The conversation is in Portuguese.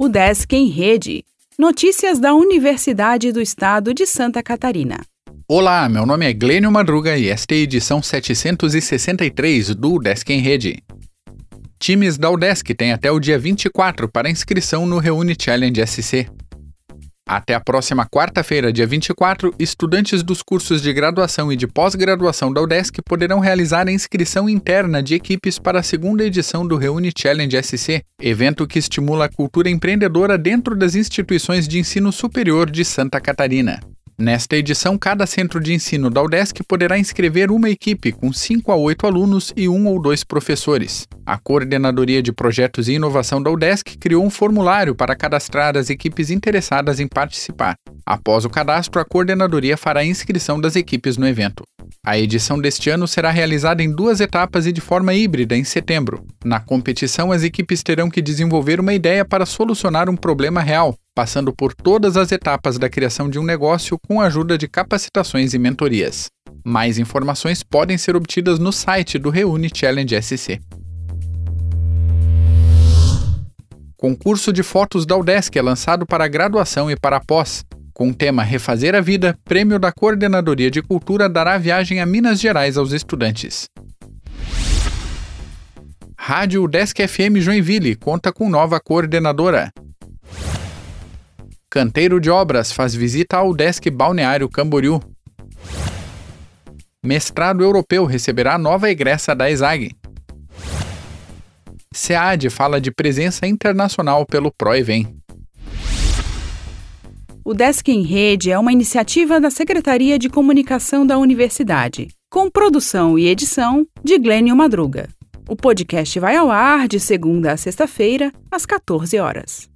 O Desk em Rede. Notícias da Universidade do Estado de Santa Catarina. Olá, meu nome é Glênio Madruga e esta é a edição 763 do Desk em Rede. Times da UDESC têm até o dia 24 para inscrição no Reúne Challenge SC. Até a próxima quarta-feira, dia 24, estudantes dos cursos de graduação e de pós-graduação da UDESC poderão realizar a inscrição interna de equipes para a segunda edição do Reúne Challenge SC, evento que estimula a cultura empreendedora dentro das instituições de ensino superior de Santa Catarina. Nesta edição, cada centro de ensino da UDESC poderá inscrever uma equipe com 5 a 8 alunos e um ou dois professores. A Coordenadoria de Projetos e Inovação da UDESC criou um formulário para cadastrar as equipes interessadas em participar. Após o cadastro, a coordenadoria fará a inscrição das equipes no evento. A edição deste ano será realizada em duas etapas e de forma híbrida em setembro. Na competição, as equipes terão que desenvolver uma ideia para solucionar um problema real, passando por todas as etapas da criação de um negócio com a ajuda de capacitações e mentorias. Mais informações podem ser obtidas no site do Reúne Challenge SC. Concurso de fotos da UDESC é lançado para graduação e para pós. Com o tema Refazer a Vida, prêmio da Coordenadoria de Cultura dará viagem a Minas Gerais aos estudantes. Rádio UDESC FM Joinville conta com nova coordenadora. Canteiro de Obras faz visita ao Desk Balneário Camboriú. Mestrado Europeu receberá nova egressa da ESAG. SEAD fala de presença internacional pelo ProEvem. O Desk em Rede é uma iniciativa da Secretaria de Comunicação da Universidade, com produção e edição de Glênio Madruga. O podcast vai ao ar de segunda a sexta-feira, às 14 horas.